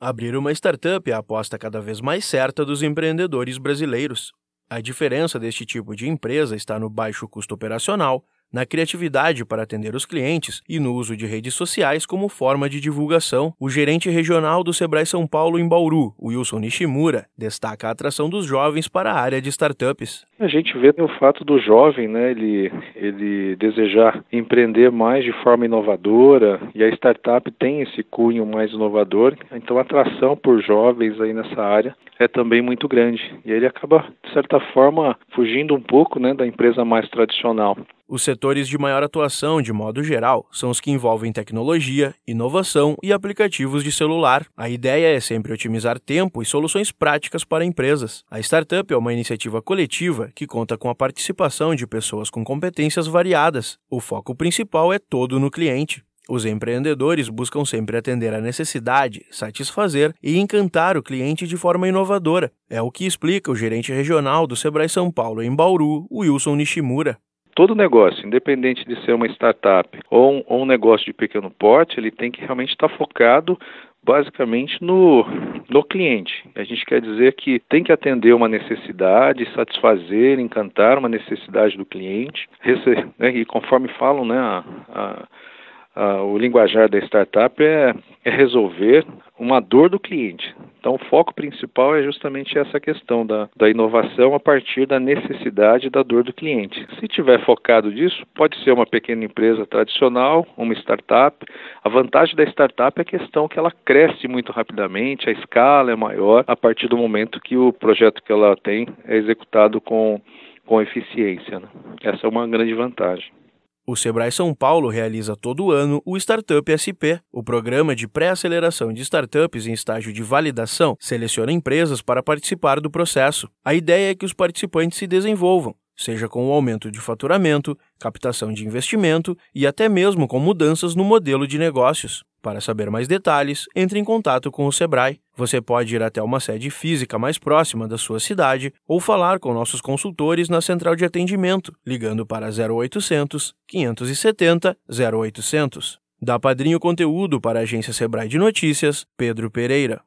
Abrir uma startup é a aposta cada vez mais certa dos empreendedores brasileiros. A diferença deste tipo de empresa está no baixo custo operacional, na criatividade para atender os clientes e no uso de redes sociais como forma de divulgação. O gerente regional do Sebrae São Paulo em Bauru, Wilson Nishimura, destaca a atração dos jovens para a área de startups. A gente vê o fato do jovem, né, ele, ele desejar empreender mais de forma inovadora e a startup tem esse cunho mais inovador, então a atração por jovens aí nessa área é também muito grande e ele acaba de certa forma fugindo um pouco, né, da empresa mais tradicional. Os setores de maior atuação, de modo geral, são os que envolvem tecnologia, inovação e aplicativos de celular. A ideia é sempre otimizar tempo e soluções práticas para empresas. A startup é uma iniciativa coletiva que conta com a participação de pessoas com competências variadas. O foco principal é todo no cliente. Os empreendedores buscam sempre atender a necessidade, satisfazer e encantar o cliente de forma inovadora. É o que explica o gerente regional do Sebrae São Paulo em Bauru, Wilson Nishimura todo negócio, independente de ser uma startup ou um, ou um negócio de pequeno porte, ele tem que realmente estar focado basicamente no, no cliente. A gente quer dizer que tem que atender uma necessidade, satisfazer, encantar uma necessidade do cliente, né, e conforme falam, né, a, a uh, o linguajar da startup é, é, resolver uma dor do cliente. Então, o foco principal é justamente essa questão da, da inovação a partir da necessidade da dor do cliente. Se tiver focado nisso, pode ser uma pequena empresa tradicional, uma startup. A vantagem da startup é a questão que ela cresce muito rapidamente, a escala é maior a partir do momento que o projeto que ela tem é executado com, com eficiência. Né? Essa é uma grande vantagem. O Sebrae São Paulo realiza todo ano o Startup SP, o programa de pré-aceleração de startups em estágio de validação, seleciona empresas para participar do processo. A ideia é que os participantes se desenvolvam, seja com o aumento de faturamento, captação de investimento e até mesmo com mudanças no modelo de negócios. Para saber mais detalhes, entre em contato com o Sebrae. Você pode ir até uma sede física mais próxima da sua cidade ou falar com nossos consultores na central de atendimento, ligando para 0800 570 0800. Da Padrinho Conteúdo para a agência Sebrae de Notícias, Pedro Pereira.